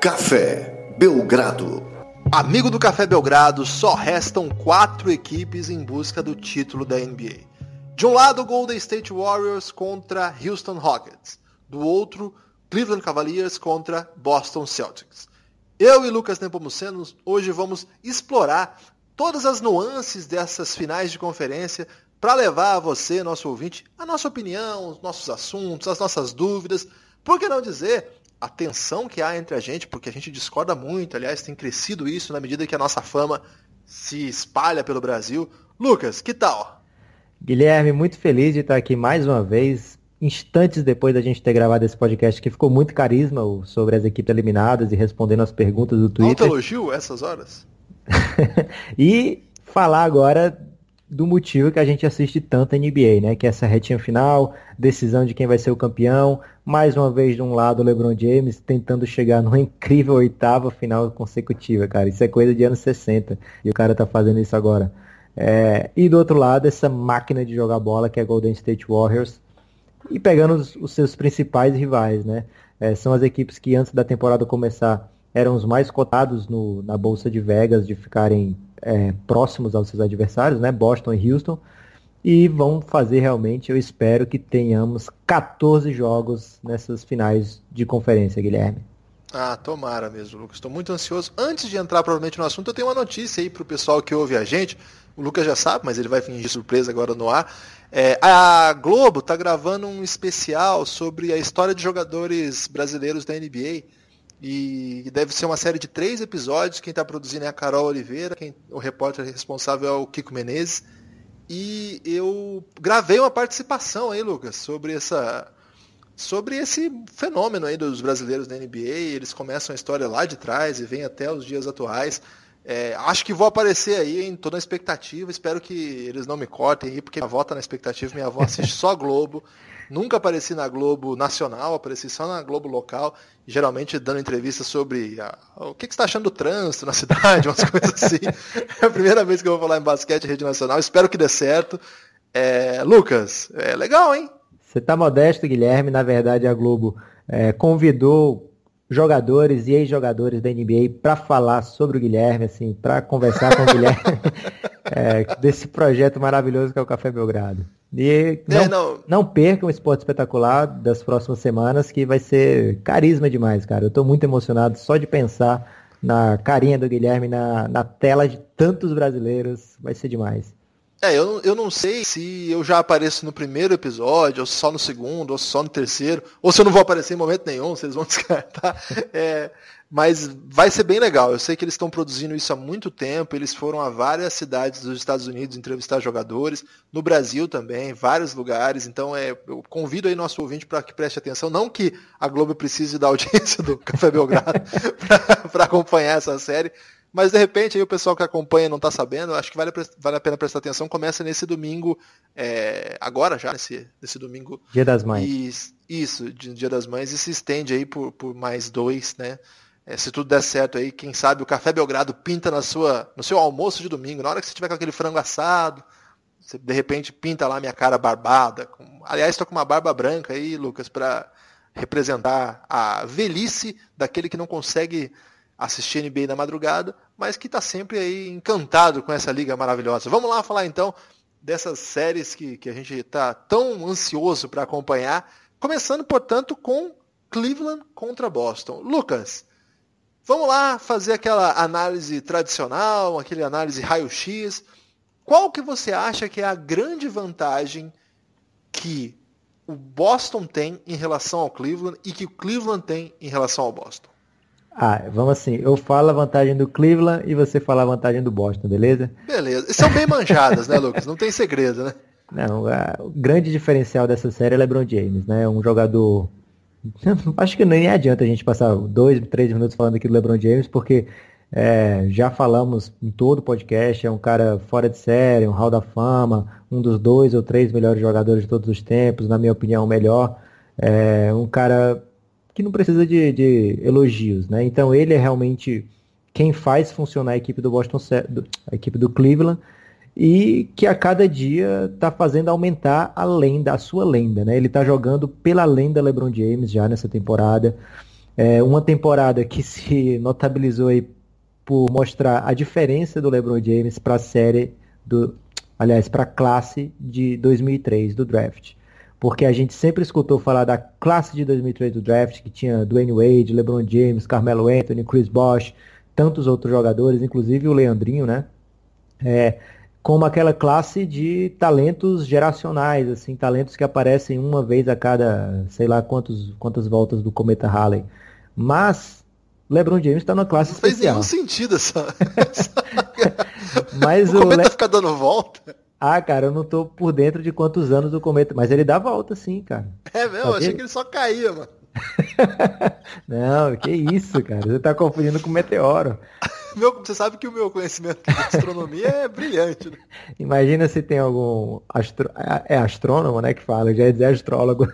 Café Belgrado. Amigo do Café Belgrado, só restam quatro equipes em busca do título da NBA. De um lado, Golden State Warriors contra Houston Rockets. Do outro, Cleveland Cavaliers contra Boston Celtics. Eu e Lucas Nepomuceno hoje vamos explorar todas as nuances dessas finais de conferência para levar a você, nosso ouvinte, a nossa opinião, os nossos assuntos, as nossas dúvidas. Por que não dizer a tensão que há entre a gente, porque a gente discorda muito, aliás, tem crescido isso na medida que a nossa fama se espalha pelo Brasil. Lucas, que tal? Guilherme, muito feliz de estar aqui mais uma vez, instantes depois da gente ter gravado esse podcast, que ficou muito carisma sobre as equipes eliminadas e respondendo as perguntas do Twitter. Alto elogio essas horas? e falar agora do motivo que a gente assiste tanto a NBA, né? Que é essa retinha final, decisão de quem vai ser o campeão. Mais uma vez, de um lado, o LeBron James tentando chegar numa incrível oitava final consecutiva, cara. Isso é coisa de anos 60 e o cara tá fazendo isso agora. É... e do outro lado, essa máquina de jogar bola que é Golden State Warriors e pegando os, os seus principais rivais, né? É, são as equipes que antes da temporada começar eram os mais cotados no, na bolsa de Vegas de ficarem é, próximos aos seus adversários, né? Boston e Houston. E vão fazer realmente, eu espero que tenhamos 14 jogos nessas finais de conferência, Guilherme. Ah, tomara mesmo, Lucas. Estou muito ansioso. Antes de entrar provavelmente no assunto, eu tenho uma notícia aí para o pessoal que ouve a gente. O Lucas já sabe, mas ele vai fingir surpresa agora no ar. É, a Globo está gravando um especial sobre a história de jogadores brasileiros da NBA. E deve ser uma série de três episódios. Quem está produzindo é a Carol Oliveira, quem, o repórter responsável é o Kiko Menezes. E eu gravei uma participação aí, Lucas, sobre essa sobre esse fenômeno aí dos brasileiros da NBA. Eles começam a história lá de trás e vêm até os dias atuais. É, acho que vou aparecer aí, em toda a expectativa. Espero que eles não me cortem aí, porque minha avó tá na expectativa, minha avó assiste só Globo. Nunca apareci na Globo Nacional, apareci só na Globo Local, geralmente dando entrevistas sobre a, o que, que você está achando do trânsito na cidade, umas coisas assim. É a primeira vez que eu vou falar em basquete rede nacional, espero que dê certo. É, Lucas, é legal, hein? Você está modesto, Guilherme. Na verdade, a Globo é, convidou jogadores e ex-jogadores da NBA para falar sobre o Guilherme, assim, para conversar com o Guilherme é, desse projeto maravilhoso que é o Café Belgrado. E não, é, não... não percam o esporte espetacular das próximas semanas, que vai ser carisma demais, cara. Eu estou muito emocionado só de pensar na carinha do Guilherme na, na tela de tantos brasileiros. Vai ser demais. É, eu, eu não sei se eu já apareço no primeiro episódio, ou só no segundo, ou só no terceiro, ou se eu não vou aparecer em momento nenhum, se eles vão descartar. É, mas vai ser bem legal. Eu sei que eles estão produzindo isso há muito tempo. Eles foram a várias cidades dos Estados Unidos entrevistar jogadores, no Brasil também, vários lugares. Então é, eu convido aí nosso ouvinte para que preste atenção. Não que a Globo precise da audiência do Café Belgrado para acompanhar essa série, mas de repente aí o pessoal que acompanha não está sabendo, acho que vale, vale a pena prestar atenção. Começa nesse domingo, é, agora já, nesse, nesse domingo. Dia das Mães. E, isso, Dia das Mães, e se estende aí por, por mais dois, né? É, se tudo der certo aí, quem sabe o Café Belgrado pinta na sua, no seu almoço de domingo, na hora que você tiver com aquele frango assado, você de repente pinta lá minha cara barbada. Com... Aliás, estou com uma barba branca aí, Lucas, para representar a velhice daquele que não consegue assistir NBA na madrugada, mas que está sempre aí encantado com essa liga maravilhosa. Vamos lá falar então dessas séries que, que a gente está tão ansioso para acompanhar, começando, portanto, com Cleveland contra Boston. Lucas, vamos lá fazer aquela análise tradicional, aquele análise raio-x. Qual que você acha que é a grande vantagem que o Boston tem em relação ao Cleveland e que o Cleveland tem em relação ao Boston? Ah, vamos assim, eu falo a vantagem do Cleveland e você fala a vantagem do Boston, beleza? Beleza. São bem manjadas, né, Lucas? Não tem segredo, né? Não, a, o grande diferencial dessa série é LeBron James, né? Um jogador. Acho que nem adianta a gente passar dois, três minutos falando aqui do LeBron James, porque é, já falamos em todo o podcast, é um cara fora de série, um hall da fama, um dos dois ou três melhores jogadores de todos os tempos, na minha opinião, o melhor. É um cara que não precisa de, de, elogios, né? Então ele é realmente quem faz funcionar a equipe do Boston, a equipe do Cleveland, e que a cada dia está fazendo aumentar a lenda, a sua lenda, né? Ele está jogando pela lenda LeBron James já nessa temporada. É uma temporada que se notabilizou aí por mostrar a diferença do LeBron James para a série do, aliás, para a classe de 2003 do draft. Porque a gente sempre escutou falar da classe de 2003 do draft, que tinha Dwayne Wade, LeBron James, Carmelo Anthony, Chris Bosh, tantos outros jogadores, inclusive o Leandrinho, né? É, como aquela classe de talentos geracionais, assim, talentos que aparecem uma vez a cada, sei lá quantos, quantas voltas do cometa Halley. Mas LeBron James está numa classe Não especial. Não fez nenhum sentido essa. Mas o, o cometa Le... fica dando volta. Ah, cara, eu não tô por dentro de quantos anos o cometa, mas ele dá volta sim, cara. É mesmo, eu achei que ele só caía, mano. não, que isso, cara. Você tá confundindo com meteoro. Meu, você sabe que o meu conhecimento de astronomia é brilhante. Né? Imagina se tem algum astro... é astrônomo, né, que fala, já ia dizer astrólogo.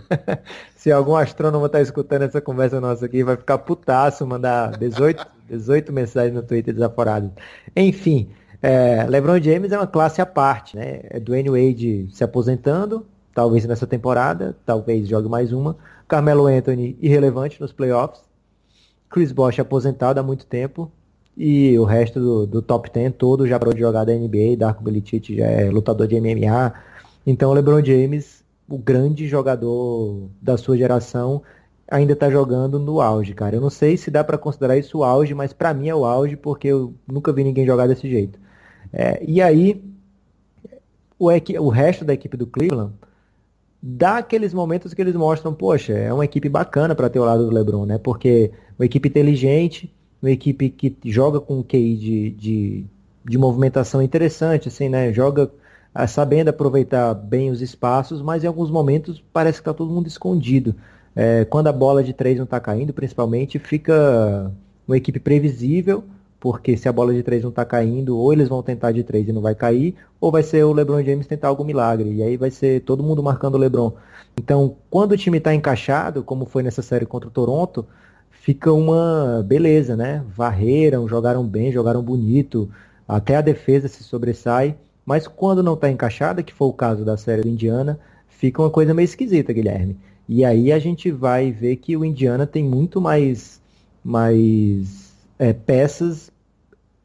se algum astrônomo tá escutando essa conversa nossa aqui, vai ficar putaço, mandar 18, 18 mensagens no Twitter desaforado. Enfim, é, LeBron James é uma classe à parte, né? É Dwayne Wade se aposentando, talvez nessa temporada, talvez jogue mais uma. Carmelo Anthony irrelevante nos playoffs. Chris Bosh aposentado há muito tempo. E o resto do, do top 10 todo já parou de jogar da NBA. Darko Milicic já é lutador de MMA. Então o LeBron James, o grande jogador da sua geração, ainda está jogando no auge, cara. Eu não sei se dá para considerar isso o auge, mas para mim é o auge porque eu nunca vi ninguém jogar desse jeito. É, e aí, o, o resto da equipe do Cleveland dá aqueles momentos que eles mostram, poxa, é uma equipe bacana para ter o lado do LeBron, né? Porque uma equipe inteligente, uma equipe que joga com um QI de, de, de movimentação interessante, assim, né? Joga ah, sabendo aproveitar bem os espaços, mas em alguns momentos parece que está todo mundo escondido. É, quando a bola de três não está caindo, principalmente, fica uma equipe previsível, porque se a bola de três não está caindo, ou eles vão tentar de três e não vai cair, ou vai ser o LeBron James tentar algum milagre, e aí vai ser todo mundo marcando o LeBron. Então, quando o time está encaixado, como foi nessa série contra o Toronto, fica uma beleza, né? Varreram, jogaram bem, jogaram bonito, até a defesa se sobressai, mas quando não está encaixada, que foi o caso da série do Indiana, fica uma coisa meio esquisita, Guilherme. E aí a gente vai ver que o Indiana tem muito mais, mais é, peças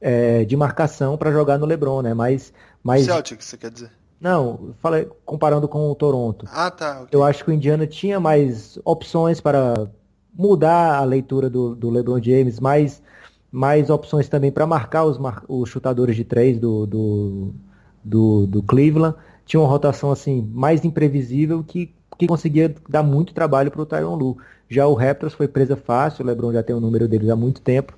é, de marcação para jogar no LeBron, né? Mais, mais... Celtic, você quer dizer? Não, falei comparando com o Toronto. Ah, tá. Okay. Eu acho que o Indiana tinha mais opções para mudar a leitura do, do LeBron James, mais, mais opções também para marcar os, os chutadores de três do, do, do, do Cleveland. Tinha uma rotação assim mais imprevisível que, que conseguia dar muito trabalho para o Tyron Lu. Já o Raptors foi presa fácil, o LeBron já tem o número deles há muito tempo.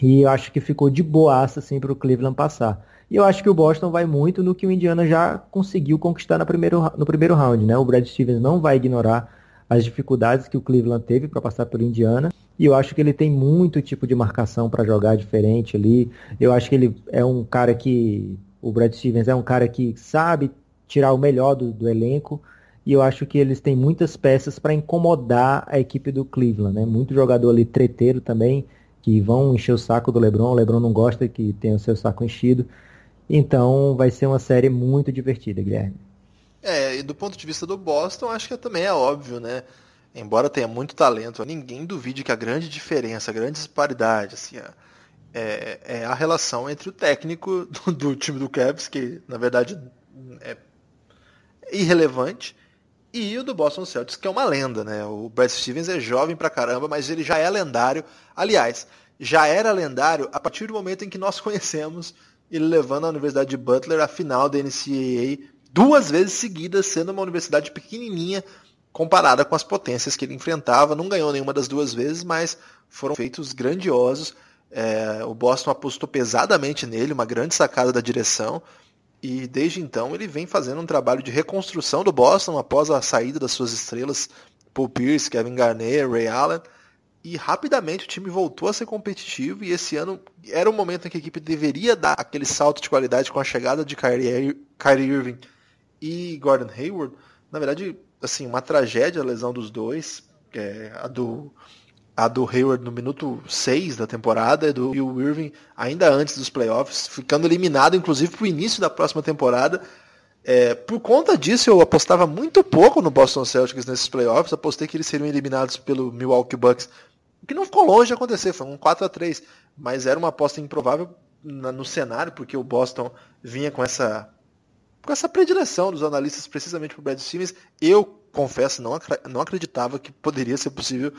E eu acho que ficou de boaça assim, para o Cleveland passar. E eu acho que o Boston vai muito no que o Indiana já conseguiu conquistar no primeiro, no primeiro round. Né? O Brad Stevens não vai ignorar as dificuldades que o Cleveland teve para passar pelo Indiana. E eu acho que ele tem muito tipo de marcação para jogar diferente ali. Eu acho que ele é um cara que. O Brad Stevens é um cara que sabe tirar o melhor do, do elenco. E eu acho que eles têm muitas peças para incomodar a equipe do Cleveland. Né? Muito jogador ali treteiro também, que vão encher o saco do Lebron. O Lebron não gosta que tenha o seu saco enchido. Então vai ser uma série muito divertida, Guilherme. É, e do ponto de vista do Boston, acho que também é óbvio, né? Embora tenha muito talento, ninguém duvide que a grande diferença, a grande disparidade, assim, é, é a relação entre o técnico do, do, time do Cavs, que na verdade é irrelevante, e o do Boston Celtics, que é uma lenda, né? O Brad Stevens é jovem pra caramba, mas ele já é lendário. Aliás, já era lendário a partir do momento em que nós conhecemos ele levando a Universidade de Butler à final da NCAA duas vezes seguidas, sendo uma universidade pequenininha comparada com as potências que ele enfrentava. Não ganhou nenhuma das duas vezes, mas foram feitos grandiosos. É, o Boston apostou pesadamente nele, uma grande sacada da direção. E desde então ele vem fazendo um trabalho de reconstrução do Boston após a saída das suas estrelas, Paul Pierce, Kevin Garnett, Ray Allen. E rapidamente o time voltou a ser competitivo e esse ano era o momento em que a equipe deveria dar aquele salto de qualidade com a chegada de Kyrie, Irving e Gordon Hayward, na verdade, assim, uma tragédia a lesão dos dois, é, a do a do Hayward no minuto 6 da temporada e do Will Irving ainda antes dos playoffs, ficando eliminado inclusive para o início da próxima temporada. É, por conta disso, eu apostava muito pouco no Boston Celtics nesses playoffs. Apostei que eles seriam eliminados pelo Milwaukee Bucks O que não ficou longe de acontecer, foi um 4 a 3 mas era uma aposta improvável no cenário, porque o Boston vinha com essa com essa predileção dos analistas precisamente para o Brad Stevens. Eu confesso, não, não acreditava que poderia ser possível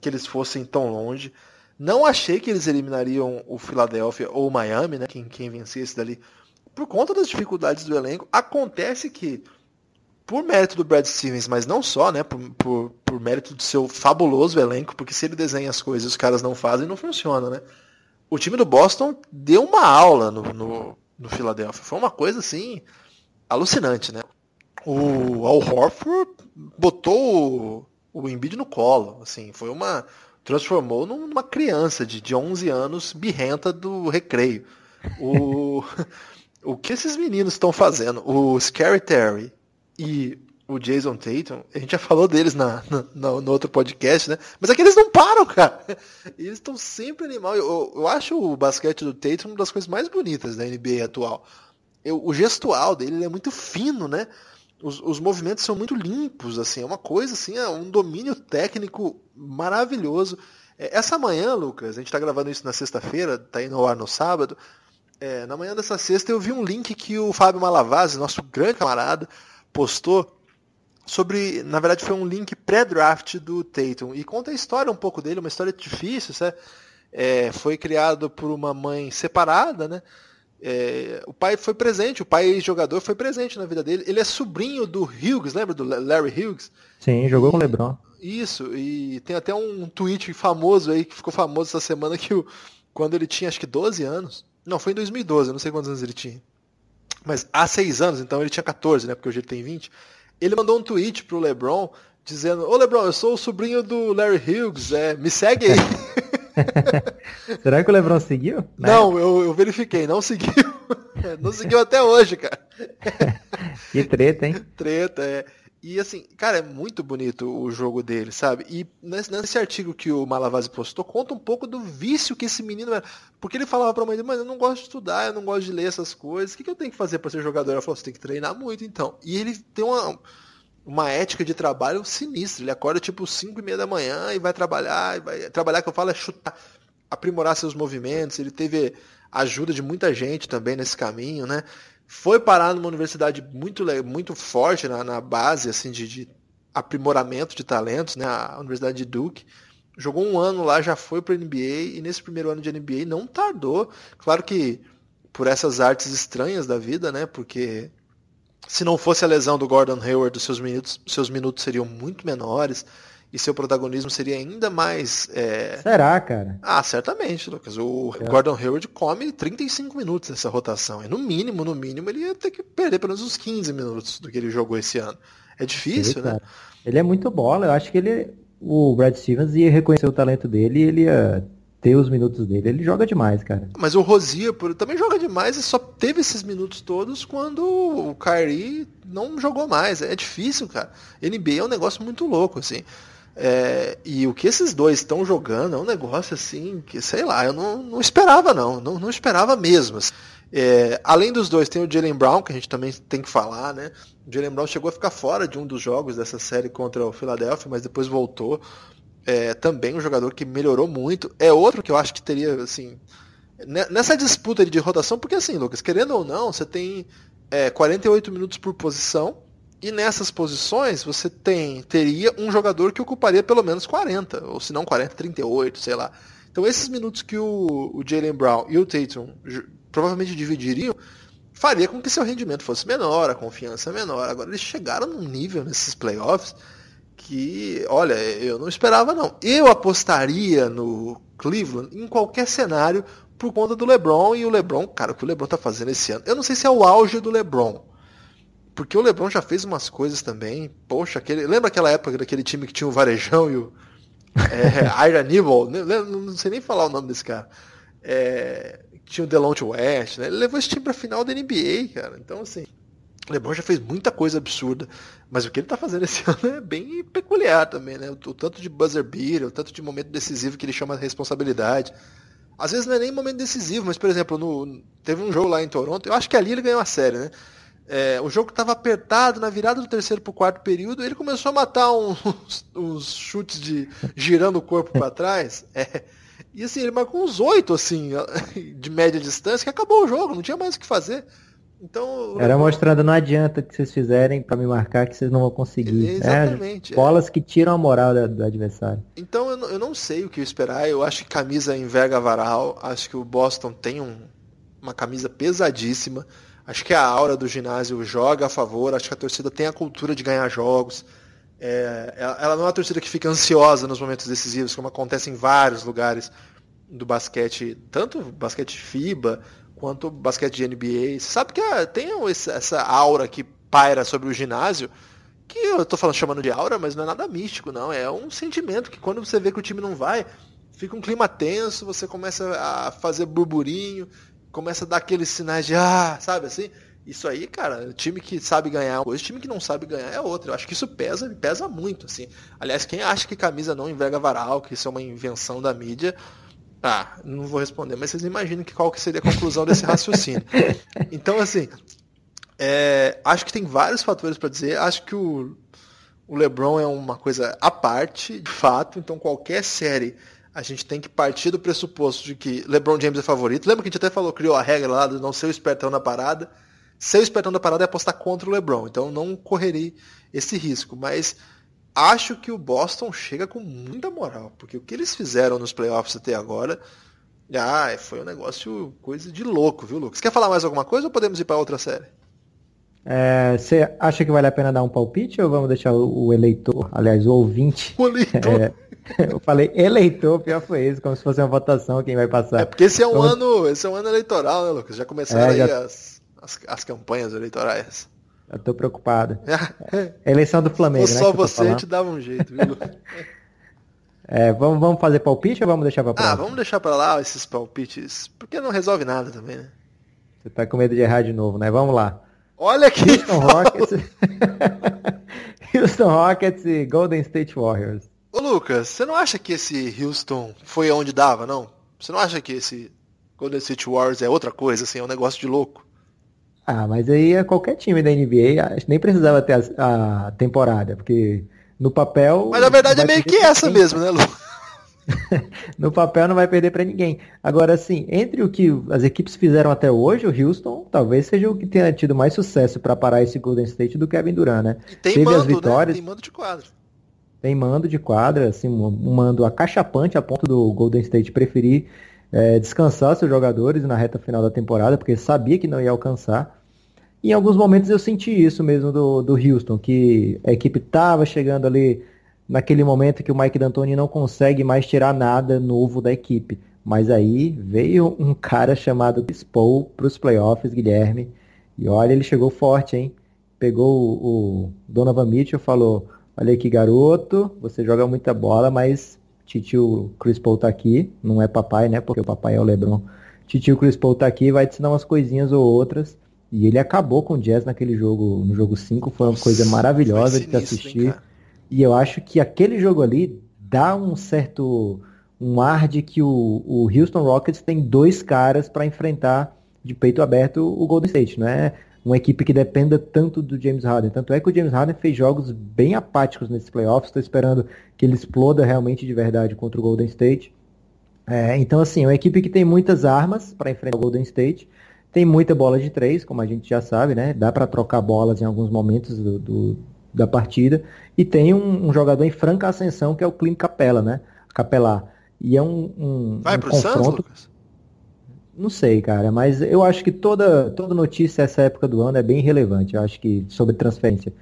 que eles fossem tão longe. Não achei que eles eliminariam o Philadelphia ou o Miami, né? Quem, quem vencesse dali, por conta das dificuldades do elenco. Acontece que, por mérito do Brad Stevens, mas não só, né? Por, por, por mérito do seu fabuloso elenco, porque se ele desenha as coisas e os caras não fazem, não funciona, né? O time do Boston deu uma aula no, no, no Philadelphia. Foi uma coisa assim alucinante, né? O Al Horford botou o, Embiid no colo, assim, foi uma transformou numa criança de, de 11 anos birrenta do recreio. O, o que esses meninos estão fazendo? O Scary Terry e o Jason Tatum, a gente já falou deles na, na, no outro podcast, né? Mas é que eles não param, cara. Eles estão sempre animal. Eu, eu acho o basquete do Tatum uma das coisas mais bonitas da NBA atual eu, o gestual dele é muito fino, né? Os, os, movimentos são muito limpos, assim, é uma coisa assim, é um domínio técnico maravilhoso. É, essa manhã, Lucas, a gente está gravando isso na sexta-feira, tá indo ao ar no sábado. É, na manhã dessa sexta eu vi um link que o Fábio Malavase, nosso grande camarada, postou sobre, na verdade foi um link pré-draft do Tatum e conta a história um pouco dele, uma história difícil? É, foi criado por uma mãe separada, né? É, o pai foi presente, o pai jogador foi presente na vida dele. Ele é sobrinho do Hughes, lembra do Larry Hughes? Sim, jogou e, com o LeBron. Isso, e tem até um tweet famoso aí que ficou famoso essa semana que o, quando ele tinha acho que 12 anos. Não, foi em 2012, eu não sei quantos anos ele tinha. Mas há 6 anos, então ele tinha 14, né? Porque hoje ele tem 20. Ele mandou um tweet pro LeBron dizendo: Ô LeBron, eu sou o sobrinho do Larry Hughes, é, me segue aí. Será que o Lebron seguiu? Não, eu, eu, verifiquei, não seguiu. Não seguiu até hoje, cara. que treta, hein? Treta, é. E assim, cara, é muito bonito o jogo dele, sabe? E nesse, nesse, artigo que o Malavase postou, conta um pouco do vício que esse menino era. Porque ele falava pra mãe dele, mas eu não gosto de estudar, eu não gosto de ler essas coisas. O que, que eu tenho que fazer para ser jogador? Ela falou, você tem que treinar muito, então. E ele tem uma uma ética de trabalho sinistra. Ele acorda tipo 5 e meia da manhã e vai trabalhar. E vai... Trabalhar que eu falo é chutar, aprimorar seus movimentos. Ele teve ajuda de muita gente também nesse caminho, né? Foi parar numa universidade muito, muito forte na, na base assim de, de, aprimoramento de talentos, né? A Universidade de Duke. Jogou um ano lá, já foi para NBA e nesse primeiro ano de NBA não tardou. Claro que por essas artes estranhas da vida, né? Porque se não fosse a lesão do Gordon Hayward, os seus minutos, seus minutos seriam muito menores e seu protagonismo seria ainda mais. É... Será, cara? Ah, certamente, Lucas. O é. Gordon Hayward come 35 minutos nessa rotação. E no mínimo, no mínimo, ele ia ter que perder pelo menos uns 15 minutos do que ele jogou esse ano. É difícil, Sim, né? Ele é muito bola. Eu acho que ele. O Brad Stevens ia reconhecer o talento dele e ele ia ter os minutos dele. Ele joga demais, cara. Mas o Rosier também joga demais e só teve esses minutos todos quando o Kyrie não jogou mais. É difícil, cara. NBA é um negócio muito louco, assim. É, e o que esses dois estão jogando é um negócio assim que, sei lá, eu não, não esperava não, não, não esperava mesmo. É, além dos dois, tem o Jalen Brown, que a gente também tem que falar, né? O Jalen Brown chegou a ficar fora de um dos jogos dessa série contra o Philadelphia, mas depois voltou é, também um jogador que melhorou muito. É outro que eu acho que teria, assim, nessa disputa de rotação, porque assim, Lucas, querendo ou não, você tem é, 48 minutos por posição, e nessas posições você tem teria um jogador que ocuparia pelo menos 40, ou se não 40, 38, sei lá. Então esses minutos que o, o Jalen Brown e o Tatum provavelmente dividiriam, faria com que seu rendimento fosse menor, a confiança menor. Agora eles chegaram num nível nesses playoffs que, olha, eu não esperava não. Eu apostaria no Cleveland em qualquer cenário por conta do LeBron e o LeBron, cara, o que o LeBron tá fazendo esse ano. Eu não sei se é o auge do LeBron. Porque o LeBron já fez umas coisas também. Poxa, aquele, lembra aquela época daquele time que tinha o Varejão e o é, Ira Nibble? Não, não sei nem falar o nome desse cara. É, tinha o Delonte West, né? Ele levou esse time pra final da NBA, cara. Então, assim, LeBron já fez muita coisa absurda, mas o que ele está fazendo esse ano é bem peculiar também, né? O, tanto de buzzer beater, o tanto de momento decisivo que ele chama de responsabilidade. Às vezes não é nem momento decisivo, mas, por exemplo, no, teve um jogo lá em Toronto, eu acho que ali ele ganhou a série, né? É, o jogo estava apertado, na virada do terceiro para o quarto período, ele começou a matar uns, uns chutes de girando o corpo para trás. É, e assim, ele marcou uns oito, assim, de média distância, que acabou o jogo, não tinha mais o que fazer. Então, Era mostrando, não adianta que vocês fizerem para me marcar que vocês não vão conseguir. Exatamente. É, bolas que tiram a moral do, do adversário. Então eu, eu, não sei o que esperar. Eu acho que camisa enverga varal. Acho que o Boston tem um, uma camisa pesadíssima. Acho que a aura do ginásio joga a favor. Acho que a torcida tem a cultura de ganhar jogos. É, ela não é uma torcida que fica ansiosa nos momentos decisivos, como acontece em vários lugares do basquete, tanto basquete FIBA quanto basquete de NBA. Você sabe que ah, tem essa aura que paira sobre o ginásio, que eu estou falando chamando de aura, mas não é nada místico, não. É um sentimento que quando você vê que o time não vai, fica um clima tenso, você começa a fazer burburinho, começa a dar aqueles sinais de ah, sabe assim? Isso aí, cara, time que sabe ganhar coisa, time que não sabe ganhar é outra. Eu acho que isso pesa, pesa muito, assim. Aliás, quem acha que camisa não enverga varal, que isso é uma invenção da mídia, ah, não vou responder, mas vocês imaginam que qual que seria a conclusão desse raciocínio. Então, assim, é, acho que tem vários fatores para dizer. Acho que o, o LeBron é uma coisa à parte, de fato. Então, qualquer série a gente tem que partir do pressuposto de que LeBron James é favorito. Lembra que a gente até falou, criou a regra lá de não ser o espertão na parada. Ser o espertão da parada é apostar contra o LeBron. Então não correria esse risco. Mas acho que o Boston chega com muita moral. Porque o que eles fizeram nos playoffs até agora. Ah, foi um negócio coisa de louco, viu, Lucas? Quer falar mais alguma coisa ou podemos ir para outra série? É, você acha que vale a pena dar um palpite ou vamos deixar o, o eleitor, aliás, o ouvinte? O eleitor. É, eu falei eleitor, pior foi isso, como se fosse uma votação quem vai passar. É porque esse é um ano, esse é um ano eleitoral, né, Lucas? Já começaram é, já... aí as, as, as, campanhas eleitorais. Eu tô preocupado. É. Eleição do Flamengo, Se né? Só você te dava um jeito, viu? é, vamos, vamos fazer palpite ou vamos deixar pra próxima? Ah, vamos deixar pra lá esses palpites, porque não resolve nada também, né? Você tá com medo de errar de novo, né? Vamos lá. Olha aqui! Houston Rockets, Houston Rockets e Golden State Warriors. Ô Lucas, você não acha que esse Houston foi onde dava, não? Você não acha que esse Golden State Warriors é outra coisa, assim, é um negócio de louco? Ah, mas aí é qualquer time da NBA, nem precisava ter a, a temporada, porque no papel. Mas na verdade é meio que essa mesmo, né, Lucas? no papel não vai perder para ninguém. Agora, assim, entre o que as equipes fizeram até hoje, o Houston talvez seja o que tenha tido mais sucesso para parar esse Golden State do Kevin Durant, né? E tem Teve mando, as né? vitórias. Né? Tem mando de quadra. Tem mando de quadra, assim, um mando acachapante a ponto do Golden State preferir é, descansar seus jogadores na reta final da temporada, porque sabia que não ia alcançar. Em alguns momentos eu senti isso mesmo do, do Houston, que a equipe estava chegando ali naquele momento que o Mike D'Antoni não consegue mais tirar nada novo da equipe. Mas aí veio um cara chamado Paul para os playoffs, Guilherme. E olha, ele chegou forte, hein? Pegou o, o Donovan Mitchell e falou: Olha aqui, garoto, você joga muita bola, mas titio Chris Paul tá aqui. Não é papai, né? Porque o papai é o LeBron. Titio Chris Paul tá aqui, vai te ensinar umas coisinhas ou outras. E ele acabou com o Jazz naquele jogo, no jogo 5. Foi uma Nossa, coisa maravilhosa de assistir. Hein, e eu acho que aquele jogo ali dá um certo um ar de que o, o Houston Rockets tem dois caras para enfrentar de peito aberto o Golden State, não é uma equipe que dependa tanto do James Harden. Tanto é que o James Harden fez jogos bem apáticos nesses playoffs, estou esperando que ele exploda realmente de verdade contra o Golden State. É, então, assim, é uma equipe que tem muitas armas para enfrentar o Golden State, tem muita bola de três, como a gente já sabe, né? Dá para trocar bolas em alguns momentos do, do, da partida. E tem um, um, jogador em franca ascensão que é o Clint Capela, né? Capelar. E é um, um, Vai um pro confronto. Santos, Lucas? Não sei, cara, mas eu acho que toda, toda notícia essa época do ano é bem relevante, eu acho que sobre transferência.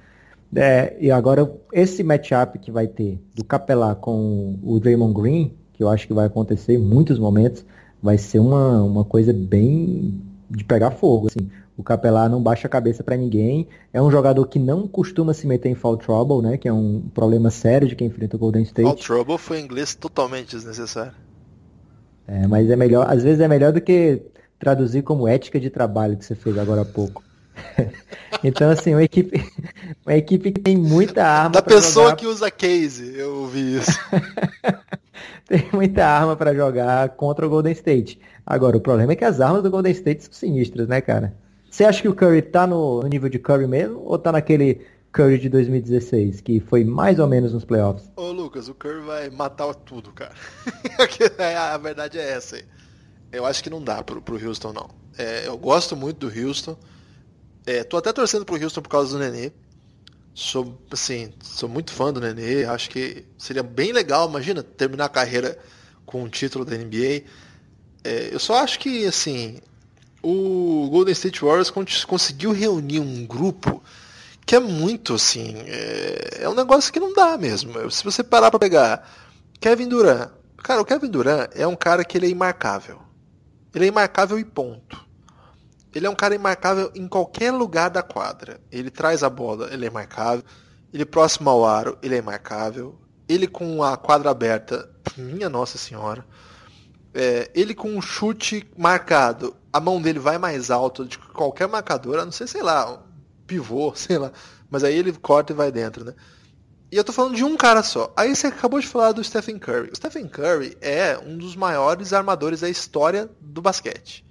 É, e agora, esse matchup que vai ter do Capelá com o Draymond Green, que eu acho que vai acontecer em muitos momentos, vai ser uma, uma coisa bem de pegar fogo, assim. O Capelá não baixa a cabeça para ninguém. É um jogador que não costuma se meter em foul trouble, né? Que é um problema sério de quem enfrenta o Golden State. Foul trouble foi em inglês totalmente desnecessário. É, mas é melhor, às vezes é melhor do que traduzir como ética de trabalho que você fez agora há pouco. Então, assim, uma equipe, uma equipe que tem muita arma. Da pessoa jogar... que usa case, eu ouvi isso. tem muita arma para jogar contra o Golden State. Agora, o problema é que as armas do Golden State são sinistras, né, cara? Você acha que o Curry tá no, no nível de Curry mesmo ou tá naquele Curry de 2016, que foi mais ou menos nos playoffs? Ô Lucas, o Curry vai matar tudo, cara. a verdade é essa aí. Eu acho que não dá pro, pro Houston, não. É, eu gosto muito do Houston. É, tô até torcendo pro Houston por causa do Nenê. Sou, assim, sou muito fã do Nenê. Acho que seria bem legal, imagina, terminar a carreira com um título da NBA. É, eu só acho que, assim, o Golden State Warriors conseguiu reunir um grupo que é muito, assim, é, é um negócio que não dá mesmo. Se você parar para pegar Kevin Durant, cara, o Kevin Durant é um cara que ele é imarcável. Ele é imarcável e ponto. Ele é um cara imarcável em qualquer lugar da quadra. Ele traz a bola, ele é imarcável. Ele próximo ao aro, ele é imarcável. Ele com a quadra aberta, minha nossa senhora. É, ele com um chute marcado, a mão dele vai mais alto de qualquer marcador, a não ser, sei lá, um pivô, sei lá. Mas aí ele corta e vai dentro, né? E eu tô falando de um cara só. Aí você acabou de falar do Stephen Curry. O Stephen Curry é um dos maiores armadores da história do basquete.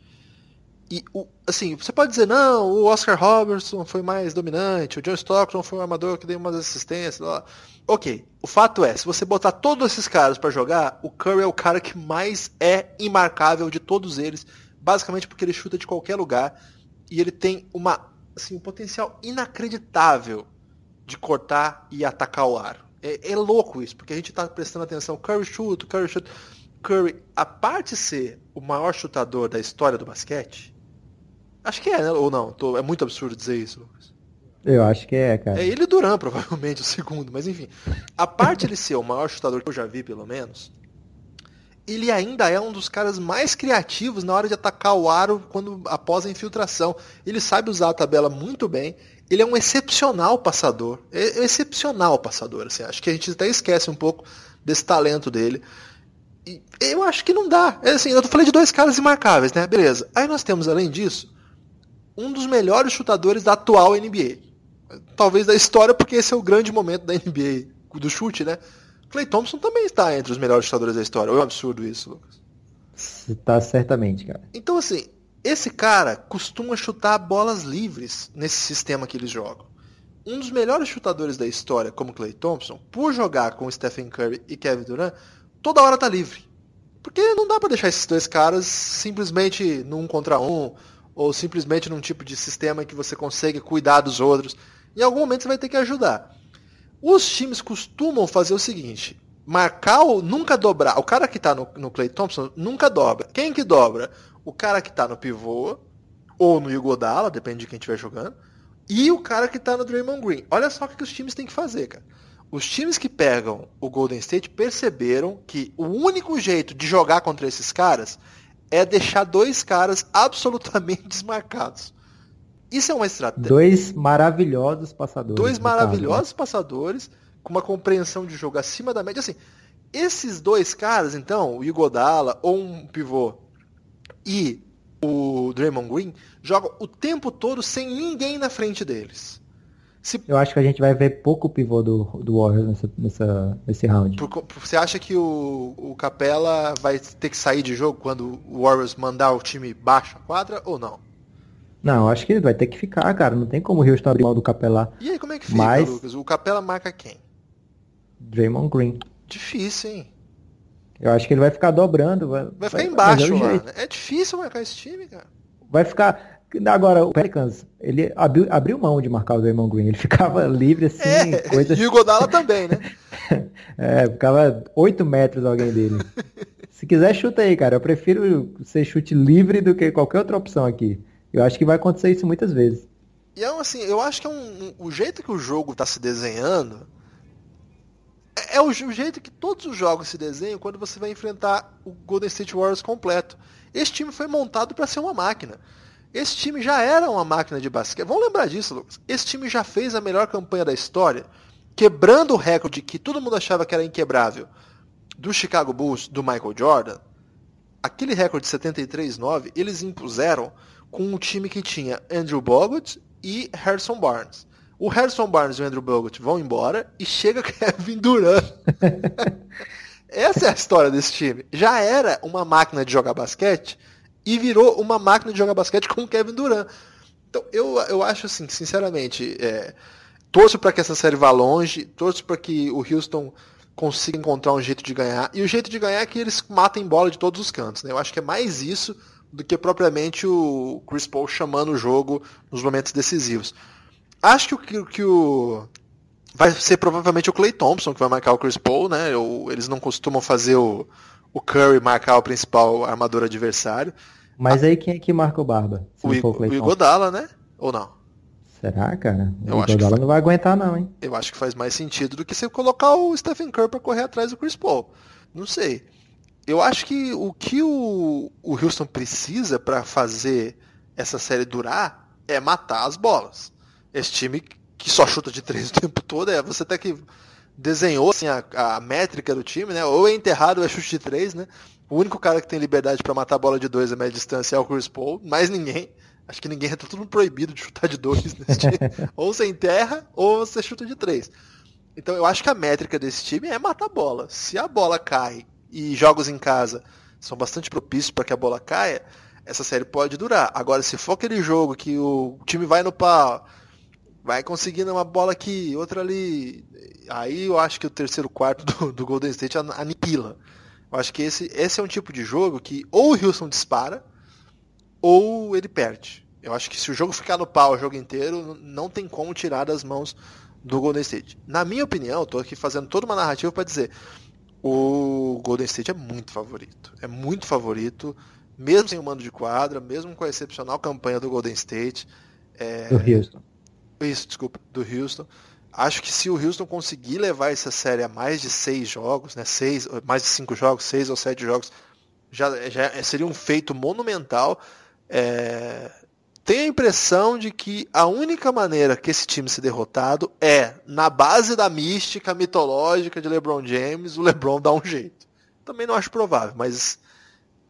E, o, assim, você pode dizer, não, o Oscar Robertson foi mais dominante, o John Stockton foi um armador que deu umas assistências, lá. Ok, o fato é, se você botar todos esses caras para jogar, o Curry é o cara que mais é imarcável de todos eles, basicamente porque ele chuta de qualquer lugar e ele tem uma, assim, um potencial inacreditável de cortar e atacar o aro. É, é louco isso, porque a gente está prestando atenção, Curry chuta, Curry chuta. Curry, a parte de ser o maior chutador da história do basquete, Acho que é, né? Ou não? Tô... É muito absurdo dizer isso, Lucas. Eu acho que é, cara. É ele e Duran, provavelmente, o segundo. Mas enfim. A parte de ele ser o maior chutador que eu já vi, pelo menos, ele ainda é um dos caras mais criativos na hora de atacar o aro quando após a infiltração. Ele sabe usar a tabela muito bem. Ele é um excepcional passador. É, é excepcional passador. Assim. Acho que a gente até esquece um pouco desse talento dele. E eu acho que não dá. É assim, eu falei de dois caras imarcáveis, né? Beleza. Aí nós temos, além disso, um dos melhores chutadores da atual NBA. Talvez da história, porque esse é o grande momento da NBA, do chute, né? Clay Thompson também está entre os melhores chutadores da história. É um absurdo isso, Lucas. Está certamente, cara. Então, assim, esse cara costuma chutar bolas livres nesse sistema que eles jogam. Um dos melhores chutadores da história, como Clay Thompson, por jogar com Stephen Curry e Kevin Durant, toda hora tá livre. Porque não dá para deixar esses dois caras simplesmente num contra um, ou simplesmente num tipo de sistema que você consegue cuidar dos outros. Em algum momento você vai ter que ajudar. Os times costumam fazer o seguinte: marcar o nunca dobrar. O cara que está no, no Clay Thompson nunca dobra. Quem que dobra? O cara que está no pivô ou no Yugodala, depende de quem estiver jogando, e o cara que está no Draymond Green. Olha só o que os times têm que fazer, cara. Os times que pegam o Golden State perceberam que o único jeito de jogar contra esses caras é deixar dois caras absolutamente desmarcados. Isso é uma estratégia. Dois maravilhosos passadores. Dois maravilhosos caso, né? passadores com uma compreensão de jogo acima da média. Assim, esses dois caras, então, o Igodala ou um pivô e o Draymond Green, jogam o tempo todo sem ninguém na frente deles. Se... Eu acho que a gente vai ver pouco pivô do, do Warriors nessa, nessa, nesse round. Por, você acha que o, o Capela vai ter que sair de jogo quando o Warriors mandar o time baixo a quadra ou não? Não, acho que ele vai ter que ficar, cara. Não tem como o Houston abrir mão do Capela. E aí, como é que fica, Mas... Lucas? O Capela marca quem? Draymond Green. Difícil, hein? Eu acho que ele vai ficar dobrando. Vai, vai ficar vai, embaixo é lá. Né? É difícil marcar esse time, cara. Vai ficar. Agora, o Pelicans, ele abriu, abriu mão de marcar o Draymond Green. Ele ficava livre assim. É, coisa... E o Godala também, né? é, ficava 8 metros alguém dele. Se quiser, chuta aí, cara. Eu prefiro ser chute livre do que qualquer outra opção aqui. Eu acho que vai acontecer isso muitas vezes. E é assim, eu acho que é um, um, o jeito que o jogo está se desenhando é, é o, o, jeito que todos os jogos se desenham quando você vai enfrentar o Golden State Warriors completo. Esse time foi montado para ser uma máquina. Esse time já era uma máquina de basquete. Vamos lembrar disso, Lucas. Esse time já fez a melhor campanha da história, quebrando o recorde que todo mundo achava que era inquebrável do Chicago Bulls do Michael Jordan. Aquele recorde de 73-9 eles impuseram com um time que tinha Andrew Bogut e Harrison Barnes. O Harrison Barnes e o Andrew Bogut vão embora e chega Kevin Durant. Essa é a história desse time. Já era uma máquina de jogar basquete e virou uma máquina de jogar basquete com o Kevin Durant. Então, eu, eu acho assim, sinceramente, é, torço para que essa série vá longe, torço para que o Houston consiga encontrar um jeito de ganhar. E o jeito de ganhar é que eles matem bola de todos os cantos. Né? Eu acho que é mais isso do que propriamente o Chris Paul chamando o jogo nos momentos decisivos. Acho que que o vai ser provavelmente o Clay Thompson que vai marcar o Chris Paul, né? eles não costumam fazer o, o Curry marcar o principal armador adversário. Mas aí quem é que marca o Barba? O, o, o Igodala, né? Ou não? Será, cara? Eu o acho Iguodala não vai aguentar não, hein? Eu acho que faz mais sentido do que você colocar o Stephen Curry para correr atrás do Chris Paul. Não sei. Eu acho que o que o, o Houston precisa para fazer essa série durar é matar as bolas. Esse time que só chuta de três o tempo todo, é você até que desenhou assim, a, a métrica do time, né? Ou é enterrado ou é chute de três, né? O único cara que tem liberdade para matar a bola de dois a média distância é o Chris Paul, mais ninguém. Acho que ninguém tá todo proibido de chutar de dois nesse time. ou você enterra, ou você chuta de três. Então eu acho que a métrica desse time é matar a bola. Se a bola cai e jogos em casa são bastante propícios para que a bola caia, essa série pode durar. Agora, se for aquele jogo que o time vai no pau, vai conseguindo uma bola aqui, outra ali, aí eu acho que o terceiro quarto do, do Golden State aniquila. Eu acho que esse, esse é um tipo de jogo que ou o Houston dispara, ou ele perde. Eu acho que se o jogo ficar no pau o jogo inteiro, não tem como tirar das mãos do Golden State. Na minha opinião, estou aqui fazendo toda uma narrativa para dizer, o Golden State é muito favorito. É muito favorito, mesmo sem o mando de quadra, mesmo com a excepcional campanha do Golden State. É... Do Houston. Isso, desculpa, do Houston. Acho que se o Houston conseguir levar essa série a mais de seis jogos, né, seis, mais de cinco jogos, seis ou sete jogos, já, já seria um feito monumental. É, tenho a impressão de que a única maneira que esse time se derrotado é na base da mística mitológica de LeBron James, o LeBron dá um jeito. Também não acho provável, mas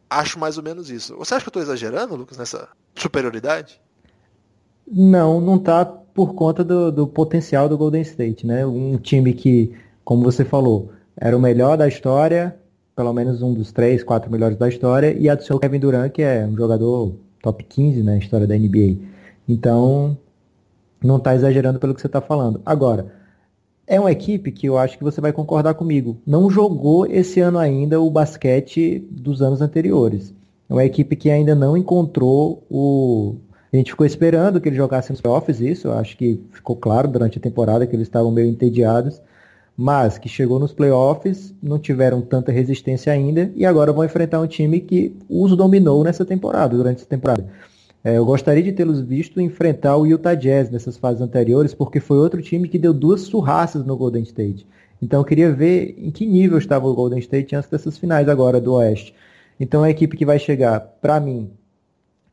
acho mais ou menos isso. Você acha que eu estou exagerando, Lucas, nessa superioridade? Não, não tá por conta do, do potencial do Golden State, né? Um time que, como você falou, era o melhor da história, pelo menos um dos três, quatro melhores da história, e adicionou Kevin Durant, que é um jogador top 15 na história da NBA. Então, não está exagerando pelo que você está falando. Agora, é uma equipe que eu acho que você vai concordar comigo. Não jogou esse ano ainda o basquete dos anos anteriores. É uma equipe que ainda não encontrou o. A gente ficou esperando que eles jogassem nos playoffs, isso. Acho que ficou claro durante a temporada que eles estavam meio entediados. Mas que chegou nos playoffs, não tiveram tanta resistência ainda. E agora vão enfrentar um time que os dominou nessa temporada, durante essa temporada. É, eu gostaria de tê-los visto enfrentar o Utah Jazz nessas fases anteriores, porque foi outro time que deu duas surraças no Golden State. Então eu queria ver em que nível estava o Golden State antes dessas finais agora do Oeste. Então a equipe que vai chegar, para mim,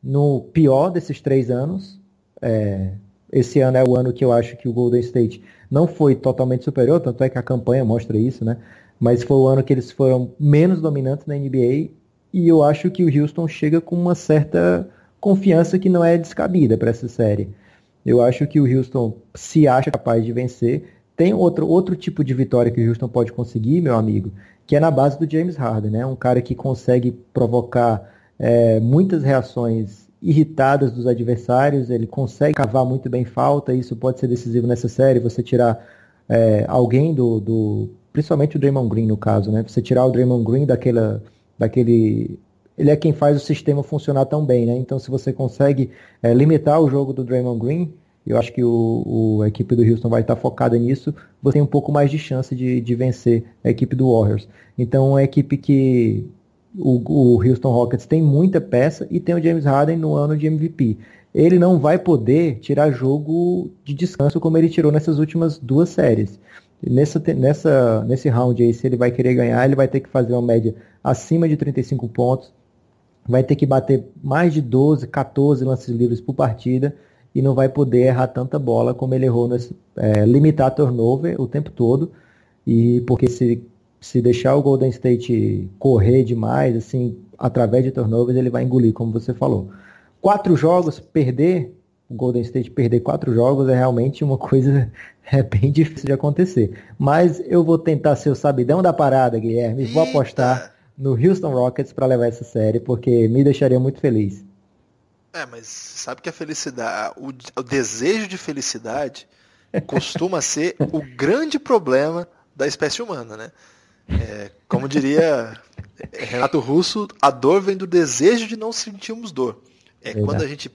no pior desses três anos. É, esse ano é o ano que eu acho que o Golden State não foi totalmente superior, tanto é que a campanha mostra isso, né? Mas foi o ano que eles foram menos dominantes na NBA e eu acho que o Houston chega com uma certa confiança que não é descabida para essa série. Eu acho que o Houston se acha capaz de vencer. Tem outro, outro tipo de vitória que o Houston pode conseguir, meu amigo, que é na base do James Harden, né? Um cara que consegue provocar é, muitas reações irritadas dos adversários, ele consegue cavar muito bem falta, isso pode ser decisivo nessa série, você tirar é, alguém do, do, principalmente o Draymond Green no caso, né? Você tirar o Draymond Green daquela, daquele ele é quem faz o sistema funcionar tão bem, né? Então, se você consegue é, limitar o jogo do Draymond Green, eu acho que o, o, a equipe do Houston vai estar focada nisso, você tem um pouco mais de chance de, de vencer a equipe do Warriors. Então, é uma equipe que o, o Houston Rockets tem muita peça e tem o James Harden no ano de MVP. Ele não vai poder tirar jogo de descanso como ele tirou nessas últimas duas séries. Nessa, nessa, nesse round aí, se ele vai querer ganhar, ele vai ter que fazer uma média acima de 35 pontos, vai ter que bater mais de 12, 14 lances livres por partida e não vai poder errar tanta bola como ele errou nesse é, limitar turnover o tempo todo e porque se se deixar o Golden State correr demais assim através de turnovers ele vai engolir como você falou quatro jogos perder o Golden State perder quatro jogos é realmente uma coisa é bem difícil de acontecer mas eu vou tentar ser o sabidão da parada Guilherme vou apostar no Houston Rockets para levar essa série, porque me deixaria muito feliz. É, mas sabe que a felicidade, o, o desejo de felicidade costuma ser o grande problema da espécie humana, né? É, como diria Renato Russo, a dor vem do desejo de não sentirmos dor. É Exato. quando a gente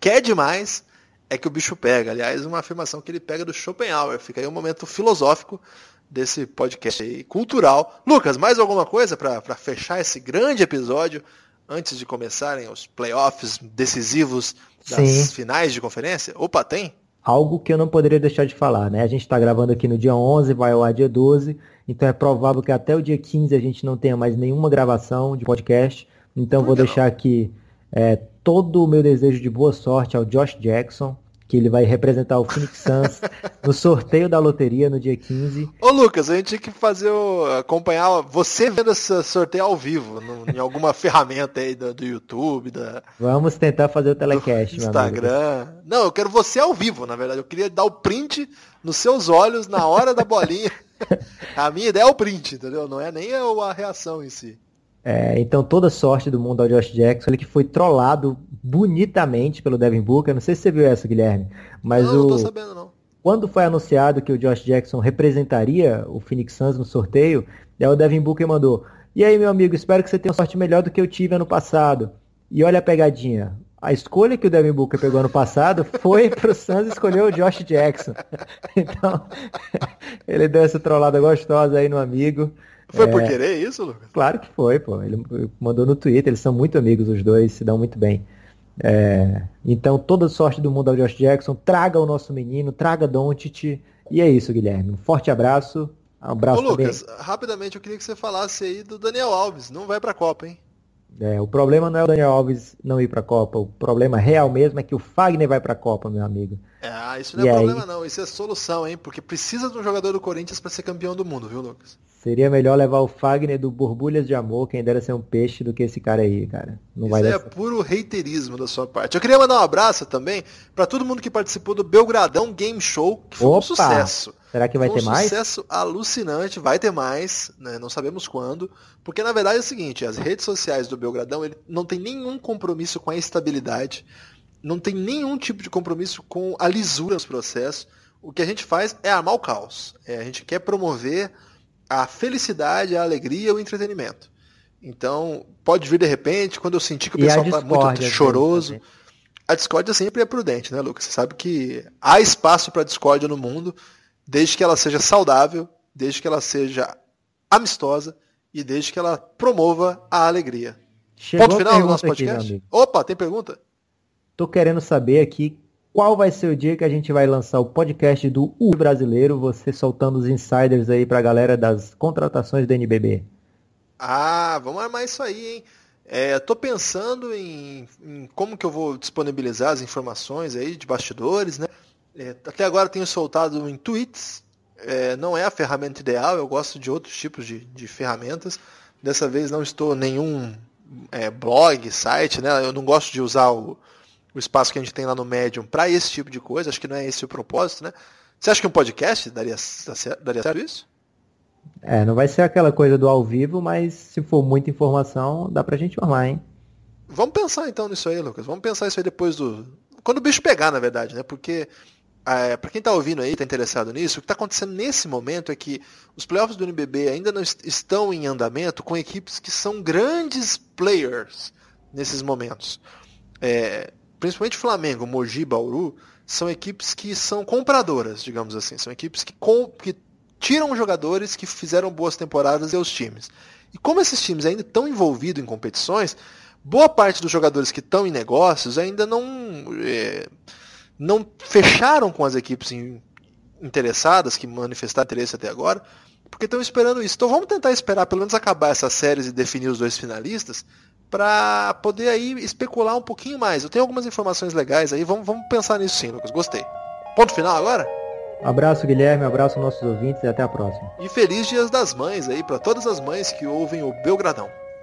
quer demais, é que o bicho pega. Aliás, uma afirmação que ele pega do Schopenhauer. Fica aí um momento filosófico desse podcast aí, cultural. Lucas, mais alguma coisa para fechar esse grande episódio antes de começarem os playoffs decisivos das Sim. finais de conferência? Opa, tem? Algo que eu não poderia deixar de falar, né? A gente está gravando aqui no dia 11, vai ao ar dia 12, então é provável que até o dia 15 a gente não tenha mais nenhuma gravação de podcast. Então vou deixar aqui é, todo o meu desejo de boa sorte ao Josh Jackson, que ele vai representar o Phoenix Suns no sorteio da loteria no dia 15. Ô Lucas, a gente tinha que fazer o, acompanhar você vendo esse sorteio ao vivo, no, em alguma ferramenta aí do, do, YouTube, da Vamos tentar fazer o telecast, Instagram. Não, eu quero você ao vivo, na verdade. Eu queria dar o print nos seus olhos na hora da bolinha. a minha ideia é o print, entendeu? Não é nem a reação em si. É, então toda sorte do mundo ao Josh Jackson, ele que foi trollado bonitamente pelo Devin Booker. Não sei se você viu essa, Guilherme, mas não, o... não tô sabendo não. Quando foi anunciado que o Josh Jackson representaria o Phoenix Suns no sorteio, daí o Devin Booker mandou: "E aí, meu amigo, espero que você tenha sorte melhor do que eu tive ano passado". E olha a pegadinha. A escolha que o Devin Booker pegou ano passado foi pro Suns escolher o Josh Jackson. Então, ele deu essa trollada gostosa aí no amigo. Foi é... por querer isso, Lucas? Claro que foi, pô. Ele mandou no Twitter, eles são muito amigos os dois, se dão muito bem. É... Então, toda sorte do mundo ao Josh Jackson, traga o nosso menino, traga Doncic. E é isso, Guilherme. Um forte abraço. Um abraço Ô, Lucas, também. rapidamente eu queria que você falasse aí do Daniel Alves. Não vai pra Copa, hein? É, o problema não é o Daniel Alves não ir para a Copa. O problema real mesmo é que o Fagner vai para a Copa, meu amigo. É, isso não é problema não. Isso é solução, hein? Porque precisa de um jogador do Corinthians para ser campeão do mundo, viu, Lucas? Seria melhor levar o Fagner do Borbulhas de Amor, quem dera ser um peixe, do que esse cara aí, cara. Não Isso vai é puro reiterismo da sua parte. Eu queria mandar um abraço também para todo mundo que participou do Belgradão Game Show, que foi Opa! um sucesso. Será que vai foi ter um mais? Um sucesso alucinante, vai ter mais, né? não sabemos quando. Porque na verdade é o seguinte, as redes sociais do Belgradão ele não tem nenhum compromisso com a estabilidade, não tem nenhum tipo de compromisso com a lisura nos processos. O que a gente faz é armar o caos. É, a gente quer promover a felicidade, a alegria, o entretenimento. Então, pode vir de repente, quando eu sentir que o pessoal está muito choroso. A discórdia sempre é prudente, né, Lucas? Você sabe que há espaço para discórdia no mundo, desde que ela seja saudável, desde que ela seja amistosa e desde que ela promova a alegria. Chegou Ponto final do nosso podcast? Aqui, Opa, tem pergunta? Tô querendo saber aqui qual vai ser o dia que a gente vai lançar o podcast do U Brasileiro, você soltando os insiders aí pra galera das contratações do NBB. Ah, vamos armar isso aí, hein? É, tô pensando em, em, como que eu vou disponibilizar as informações aí de bastidores, né? É, até agora tenho soltado em tweets, é, não é a ferramenta ideal, eu gosto de outros tipos de, de ferramentas. Dessa vez não estou nenhum é, blog, site, né? Eu não gosto de usar o, o espaço que a gente tem lá no Medium para esse tipo de coisa. Acho que não é esse o propósito, né? Você acha que um podcast daria, daria certo isso? É, não vai ser aquela coisa do ao vivo, mas se for muita informação, dá pra gente formar, hein? Vamos pensar então nisso aí, Lucas. Vamos pensar isso aí depois do. Quando o bicho pegar, na verdade, né? Porque, é, para quem está ouvindo aí, está interessado nisso, o que está acontecendo nesse momento é que os playoffs do NBB ainda não estão em andamento com equipes que são grandes players nesses momentos. É, principalmente Flamengo, Mogi, Bauru, são equipes que são compradoras, digamos assim. São equipes que, que tiram jogadores que fizeram boas temporadas e os times. E como esses times ainda estão envolvidos em competições, boa parte dos jogadores que estão em negócios ainda não, é, não fecharam com as equipes interessadas, que manifestaram interesse até agora, porque estão esperando isso. Então vamos tentar esperar pelo menos acabar essas séries e definir os dois finalistas para poder aí especular um pouquinho mais. Eu tenho algumas informações legais aí, vamos, vamos pensar nisso sim, Lucas. Gostei. Ponto final agora? Um abraço, Guilherme, um abraço aos nossos ouvintes e até a próxima. E feliz Dias das Mães aí para todas as mães que ouvem o Belgradão.